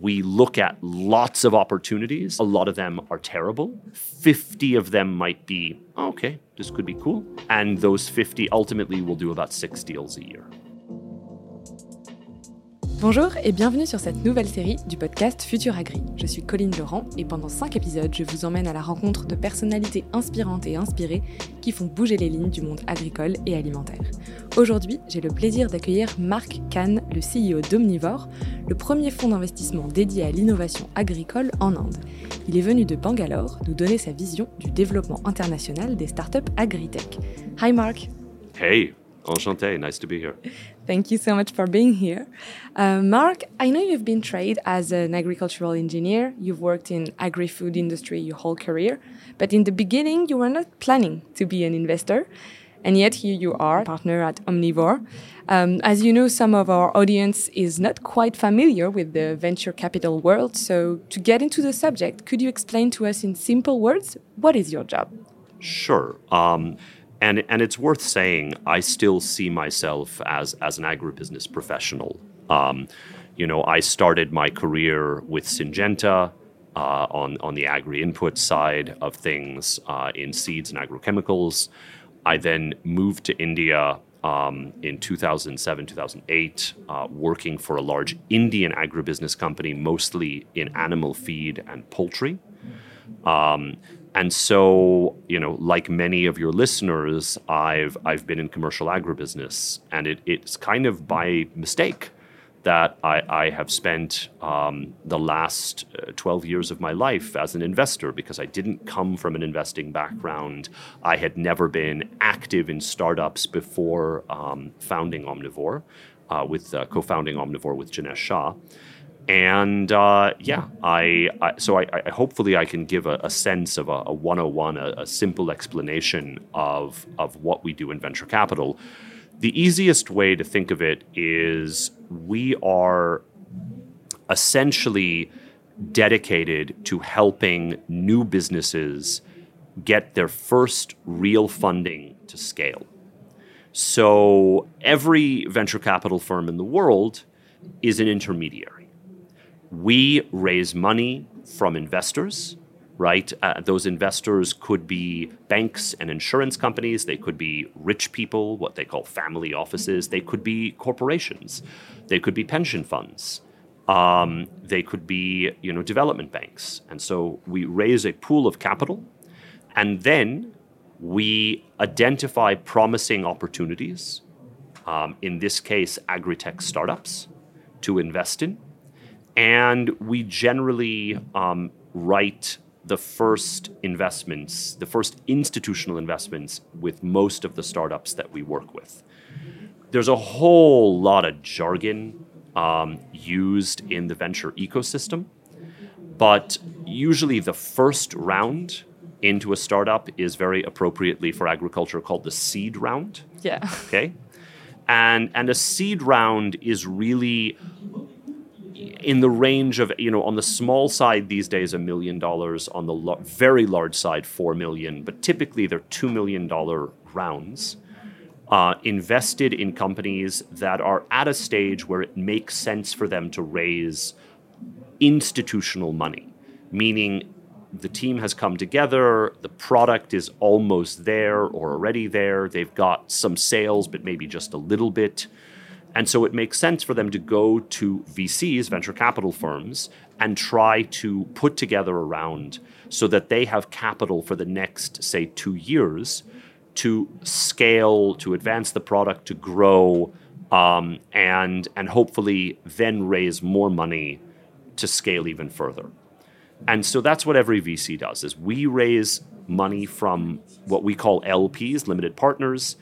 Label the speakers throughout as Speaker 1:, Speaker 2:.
Speaker 1: we look at lots of opportunities. A lot of them are terrible. 50 of them might be, oh, okay, this could be cool. And those 50 ultimately will do about six deals a year.
Speaker 2: Bonjour et bienvenue sur cette nouvelle série du podcast Futur Agri. Je suis Colline Laurent et pendant 5 épisodes, je vous emmène à la rencontre de personnalités inspirantes et inspirées qui font bouger les lignes du monde agricole et alimentaire. Aujourd'hui, j'ai le plaisir d'accueillir Marc Kahn, le CEO d'Omnivore, le premier fonds d'investissement dédié à l'innovation agricole en Inde. Il est venu de Bangalore nous donner sa vision du développement international des startups agritech. Hi Marc.
Speaker 1: Hey, Enchanté, nice to be here.
Speaker 2: Thank you so much for being here. Uh, Mark, I know you've been trained as an agricultural engineer. You've worked in agri-food industry your whole career, but in the beginning you were not planning to be an investor, and yet here you are, partner at Omnivore. Um, as you know, some of our audience is not quite familiar with the venture capital world. So to get into the subject, could you explain to us in simple words what is your job?
Speaker 1: Sure. Um, and and it's worth saying I still see myself as as an agribusiness professional. Um, you know, I started my career with Syngenta uh, on on the agri input side of things uh, in seeds and agrochemicals. I then moved to India um, in 2007, 2008, uh, working for a large Indian agribusiness company, mostly in animal feed and poultry. Um, and so, you know, like many of your listeners, I've I've been in commercial agribusiness, and it, it's kind of by mistake that I, I have spent um, the last uh, 12 years of my life as an investor because I didn't come from an investing background. I had never been active in startups before um, founding Omnivore, uh, with uh, co-founding Omnivore with Jinesh Shah and uh, yeah, I, I so I, I, hopefully I can give a, a sense of a, a 101, a, a, simple explanation of of what we do in venture capital. The easiest way to think of it is we are essentially dedicated to helping new businesses get their first real funding to scale. So every venture capital firm in the world is an intermediary we raise money from investors, right? Uh, those investors could be banks and insurance companies. They could be rich people, what they call family offices. They could be corporations. They could be pension funds. Um, they could be, you know, development banks. And so we raise a pool of capital, and then we identify promising opportunities. Um, in this case, agri-tech startups to invest in and we generally um, write the first investments, the first institutional investments with most of the startups that we work with. There's a whole lot of jargon um, used in the venture ecosystem, but usually the first round into a startup is very appropriately for agriculture called the seed round.
Speaker 2: Yeah.
Speaker 1: Okay. And and a seed round is really in the range of you know on the small side these days a million dollars on the lo- very large side four million but typically they're two million dollar rounds uh, invested in companies that are at a stage where it makes sense for them to raise institutional money meaning the team has come together the product is almost there or already there they've got some sales but maybe just a little bit and so it makes sense for them to go to VCs, venture capital firms, and try to put together a round so that they have capital for the next, say, two years to scale, to advance the product, to grow, um, and, and hopefully then raise more money to scale even further. And so that's what every VC does is we raise money from what we call LPs, limited partners,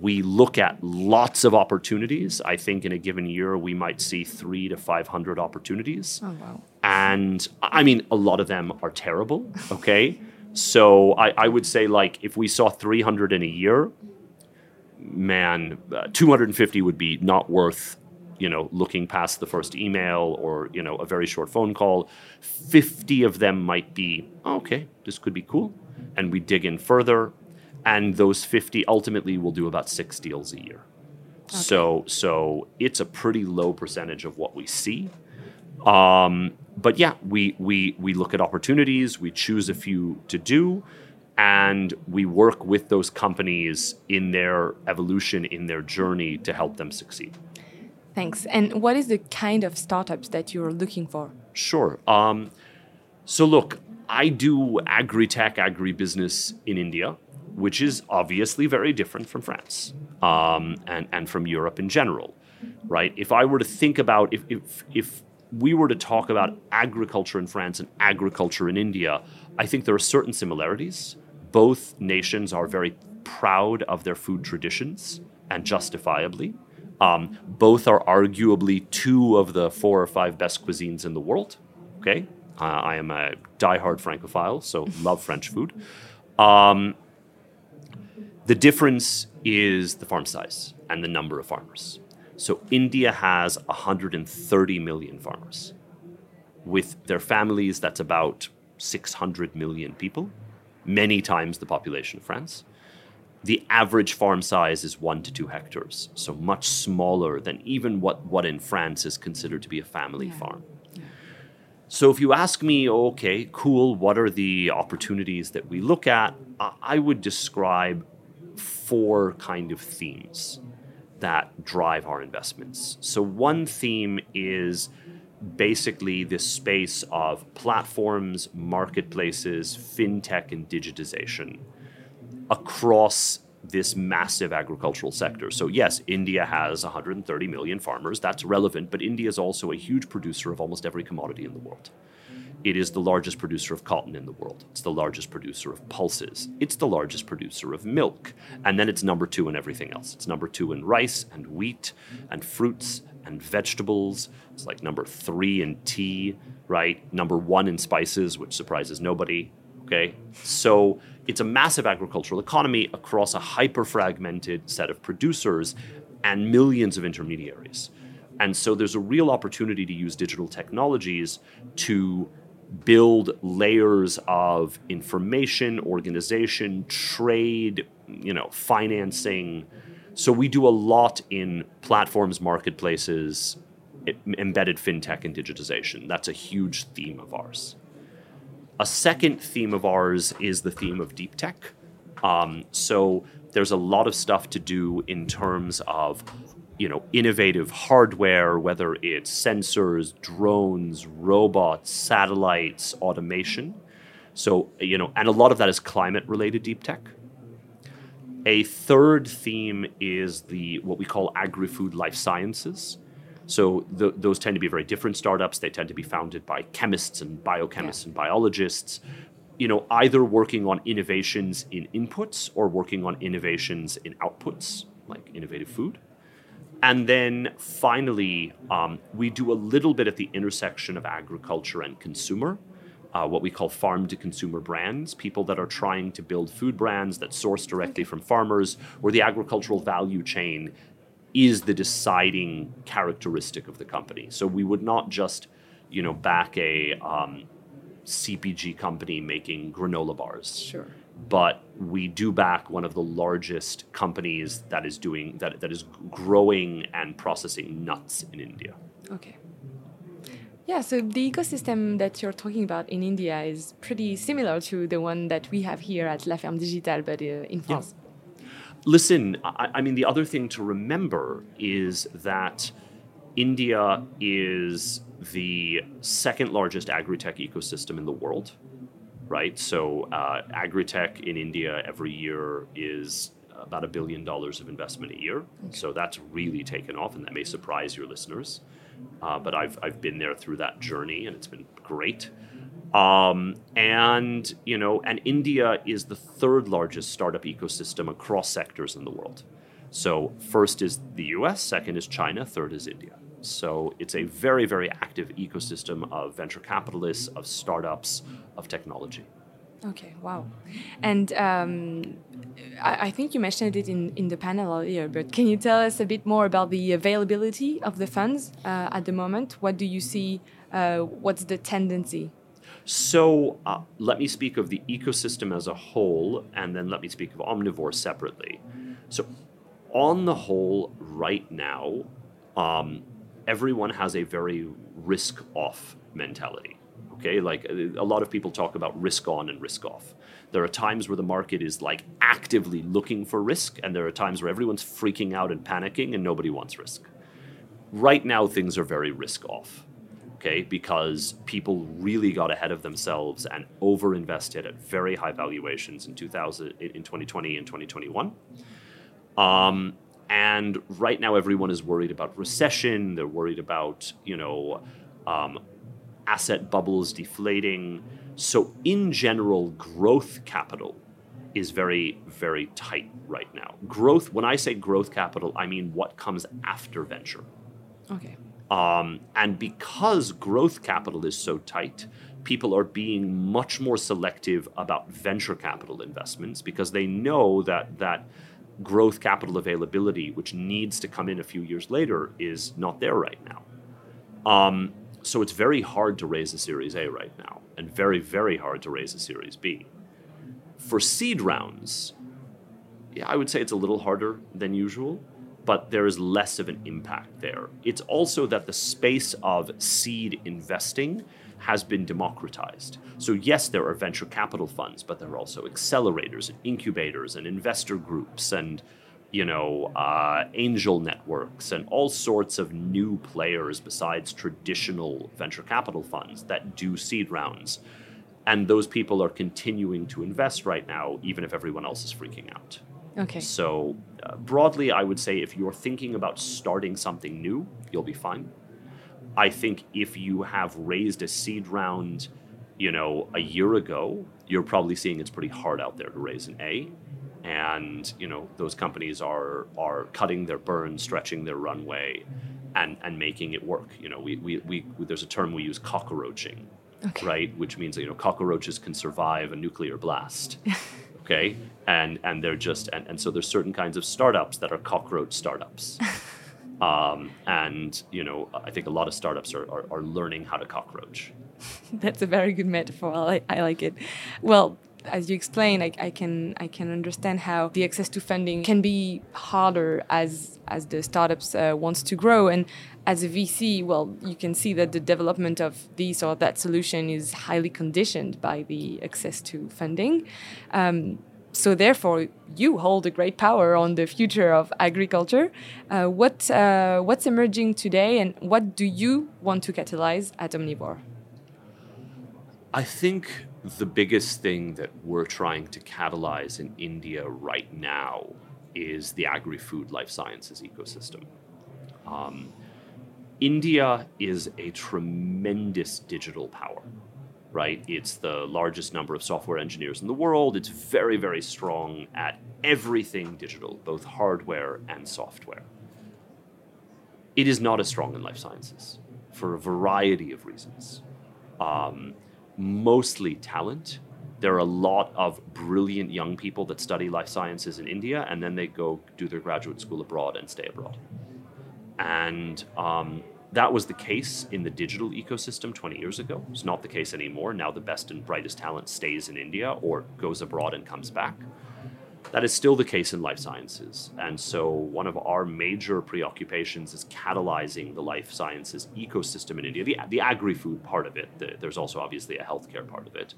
Speaker 1: we look at lots of opportunities. I think in a given year we might see three to five hundred opportunities.
Speaker 2: Oh wow!
Speaker 1: And I mean, a lot of them are terrible. Okay, so I, I would say like if we saw three hundred in a year, man, uh, two hundred and fifty would be not worth you know looking past the first email or you know a very short phone call 50 of them might be oh, okay this could be cool and we dig in further and those 50 ultimately will do about six deals a year. Okay. So so it's a pretty low percentage of what we see. Um, but yeah, we, we, we look at opportunities, we choose a few to do, and we work with those companies in their evolution, in their journey to help them succeed.
Speaker 2: Thanks. And what is the kind of startups that you're looking for?
Speaker 1: Sure. Um, so, look, I do agri tech, agri business in India, which is obviously very different from France um, and, and from Europe in general, right? If I were to think about, if, if, if we were to talk about agriculture in France and agriculture in India, I think there are certain similarities. Both nations are very proud of their food traditions and justifiably. Um, both are arguably two of the four or five best cuisines in the world. Okay, uh, I am a diehard Francophile, so love French food. Um, the difference is the farm size and the number of farmers. So India has 130 million farmers. With their families, that's about 600 million people, many times the population of France. The average farm size is one to two hectares, so much smaller than even what, what in France is considered to be a family yeah. farm. So if you ask me, okay, cool, what are the opportunities that we look at? I would describe four kind of themes that drive our investments. So, one theme is basically this space of platforms, marketplaces, fintech, and digitization across this massive agricultural sector. So, yes, India has 130 million farmers. That's relevant, but India is also a huge producer of almost every commodity in the world. It is the largest producer of cotton in the world. It's the largest producer of pulses. It's the largest producer of milk. And then it's number two in everything else. It's number two in rice and wheat and fruits and vegetables. It's like number three in tea, right? Number one in spices, which surprises nobody. Okay. So it's a massive agricultural economy across a hyper fragmented set of producers and millions of intermediaries. And so there's a real opportunity to use digital technologies to build layers of information, organization, trade, you know, financing. So we do a lot in platforms, marketplaces, embedded fintech and digitization. That's a huge theme of ours. A second theme of ours is the theme of deep tech. Um, so there's a lot of stuff to do in terms of you know innovative hardware whether it's sensors drones robots satellites automation. So you know and a lot of that is climate related deep tech. A third theme is the what we call agri-food life sciences. So the, those tend to be very different startups. They tend to be founded by chemists and biochemists yeah. and biologists. You know either working on innovations in inputs or working on innovations in outputs like innovative food and then finally, um, we do a little bit at the intersection of agriculture and consumer, uh, what we call farm to consumer brands, people that are trying to build food brands that source directly from farmers, where the agricultural value chain is the deciding characteristic of the company. So we would not just, you know, back a um, CPG company making granola bars.
Speaker 2: Sure
Speaker 1: but we do back one of the largest companies that is doing that that is growing and processing nuts in India.
Speaker 2: Okay. Yeah, so the ecosystem that you're talking about in India is pretty similar to the one that we have here at La Ferme Digitale, but uh, in France. Yeah.
Speaker 1: Listen, I, I mean, the other thing to remember is that India is the second largest agri tech ecosystem in the world right? So uh, agri-tech in India every year is about a billion dollars of investment a year. Okay. So that's really taken off, and that may surprise your listeners. Uh, but I've, I've been there through that journey, and it's been great. Um, and you know, and India is the third largest startup ecosystem across sectors in the world. So first is the U.S., second is China, third is India. So it's a very, very active ecosystem of venture capitalists, of startups, of technology.
Speaker 2: Okay, wow. And um, I, I, think you mentioned it in, in the panel earlier, but can you tell us a bit more about the availability of the funds uh, at the moment? What do you see? Uh, what's the tendency?
Speaker 1: So uh, let me speak of the ecosystem as a whole, and then let me speak of Omnivore separately. So, on the whole, right now, um, everyone has a very risk off mentality. Okay, like a lot of people talk about risk on and risk off. There are times where the market is like actively looking for risk, and there are times where everyone's freaking out and panicking and nobody wants risk. Right now, things are very risk off, okay, because people really got ahead of themselves and over invested at very high valuations in 2000, in 2020 and 2021. Um, and right now, everyone is worried about recession. They're worried about, you know, um, asset bubbles deflating. So, in general, growth capital is very, very tight right now. Growth, when I say growth capital, I mean what comes after venture.
Speaker 2: Okay.
Speaker 1: Um, and because growth capital is so tight, people are being much more selective about venture capital investments because they know that that growth capital availability, which needs to come in a few years later, is not there right now. Um, so it's very hard to raise a Series A right now, and very, very hard to raise a Series B. For seed rounds, yeah, I would say it's a little harder than usual, but there is less of an impact there. It's also that the space of seed investing has been democratized. So, yes, there are venture capital funds, but there are also accelerators and incubators and investor groups and you know, uh, angel networks and all sorts of new players besides traditional venture capital funds that do seed rounds. And those people are continuing to invest right now, even if everyone else is freaking out.
Speaker 2: Okay.
Speaker 1: So, uh, broadly, I would say if you're thinking about starting something new, you'll be fine. I think if you have raised a seed round, you know, a year ago, you're probably seeing it's pretty hard out there to raise an A. And, you know, those companies are are cutting their burn, stretching their runway, and, and making it work. You know, we, we, we, there's a term we use cockroaching,
Speaker 2: Okay.
Speaker 1: right? Which means that, you know, cockroaches can survive a nuclear blast. okay? And and they're just and, and so there's certain kinds of startups that are cockroach startups. Um, and you know, I think a lot of startups are, are, are learning how to cockroach.
Speaker 2: That's a very good metaphor. I like, I like it. Well, as you explain, I, I can I can understand how the access to funding can be harder as as the startups uh, wants to grow, and as a VC, well, you can see that the development of this or that solution is highly conditioned by the access to funding. Um, so therefore, you hold a great power on the future of agriculture. Uh, what uh, what's emerging today, and what do you want to catalyze at Omnivore?
Speaker 1: I think the biggest thing that we're trying to catalyze in India right now is the agri food life sciences ecosystem. Um, India is a tremendous digital power, right? It's the largest number of software engineers in the world. It's very, very strong at everything digital, both hardware and software. It is not as strong in life sciences for a variety of reasons. Um, mostly talent. There are a lot of brilliant young people that study life sciences in India, and then they go do their graduate school abroad and stay abroad. And um, that was the case in the digital ecosystem 20 years ago. It's not the case anymore. Now the best and brightest talent stays in India or goes abroad and comes back. That is still the case in life sciences. And so, one of our major preoccupations is catalyzing the life sciences ecosystem in India, the, the agri food part of it. The, there's also obviously a healthcare part of it.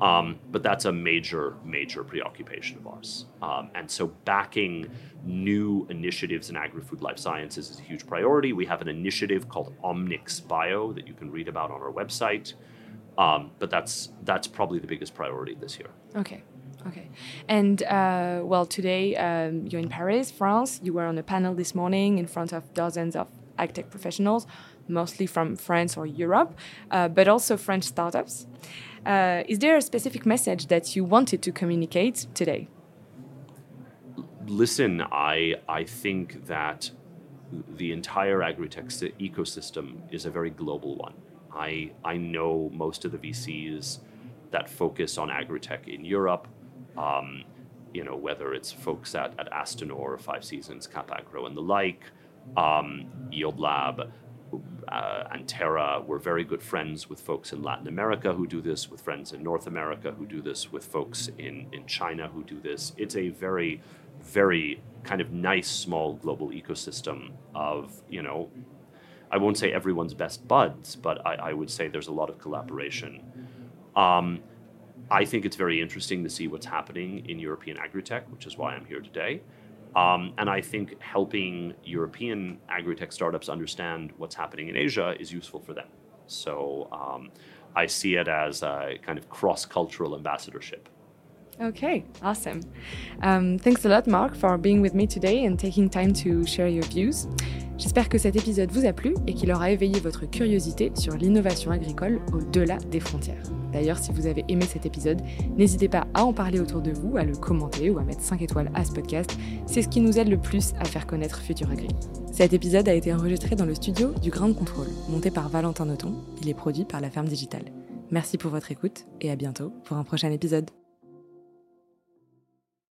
Speaker 1: Um, but that's a major, major preoccupation of ours. Um, and so, backing new initiatives in agri food life sciences is a huge priority. We have an initiative called Omnix Bio that you can read about on our website. Um, but that's that's probably the biggest priority this year.
Speaker 2: Okay. Okay. And uh, well, today um, you're in Paris, France. You were on a panel this morning in front of dozens of agtech professionals, mostly from France or Europe, uh, but also French startups. Uh, is there a specific message that you wanted to communicate today?
Speaker 1: Listen, I I think that the entire agritech ecosystem is a very global one. I I know most of the VCs that focus on agritech in Europe um, you know, whether it's folks at, at Astanor, Five Seasons, Capagro, and the like, um, Yield Lab, uh, Anterra. We're very good friends with folks in Latin America who do this, with friends in North America who do this, with folks in, in China who do this. It's a very, very kind of nice, small global ecosystem of, you know, I won't say everyone's best buds, but I, I would say there's a lot of collaboration. Um, I think it's very interesting to see what's happening in European agri-tech, which is why I'm here today. Um, and I think helping European agri-tech startups understand what's happening in Asia is useful for them. So um, I see it as a kind of cross-cultural ambassadorship.
Speaker 2: Okay, awesome. Um, thanks a lot, Mark, for being with me today and taking time to share your views. J'espère que cet épisode vous a plu et qu'il aura éveillé votre curiosité sur l'innovation agricole au-delà des frontières. D'ailleurs, si vous avez aimé cet épisode, n'hésitez pas à en parler autour de vous, à le commenter ou à mettre 5 étoiles à ce podcast. C'est ce qui nous aide le plus à faire connaître Futur Agri. Cet épisode a été enregistré dans le studio du Grand Contrôle, monté par Valentin Noton. Il est produit par la Ferme Digitale. Merci pour votre écoute et à bientôt pour un prochain épisode.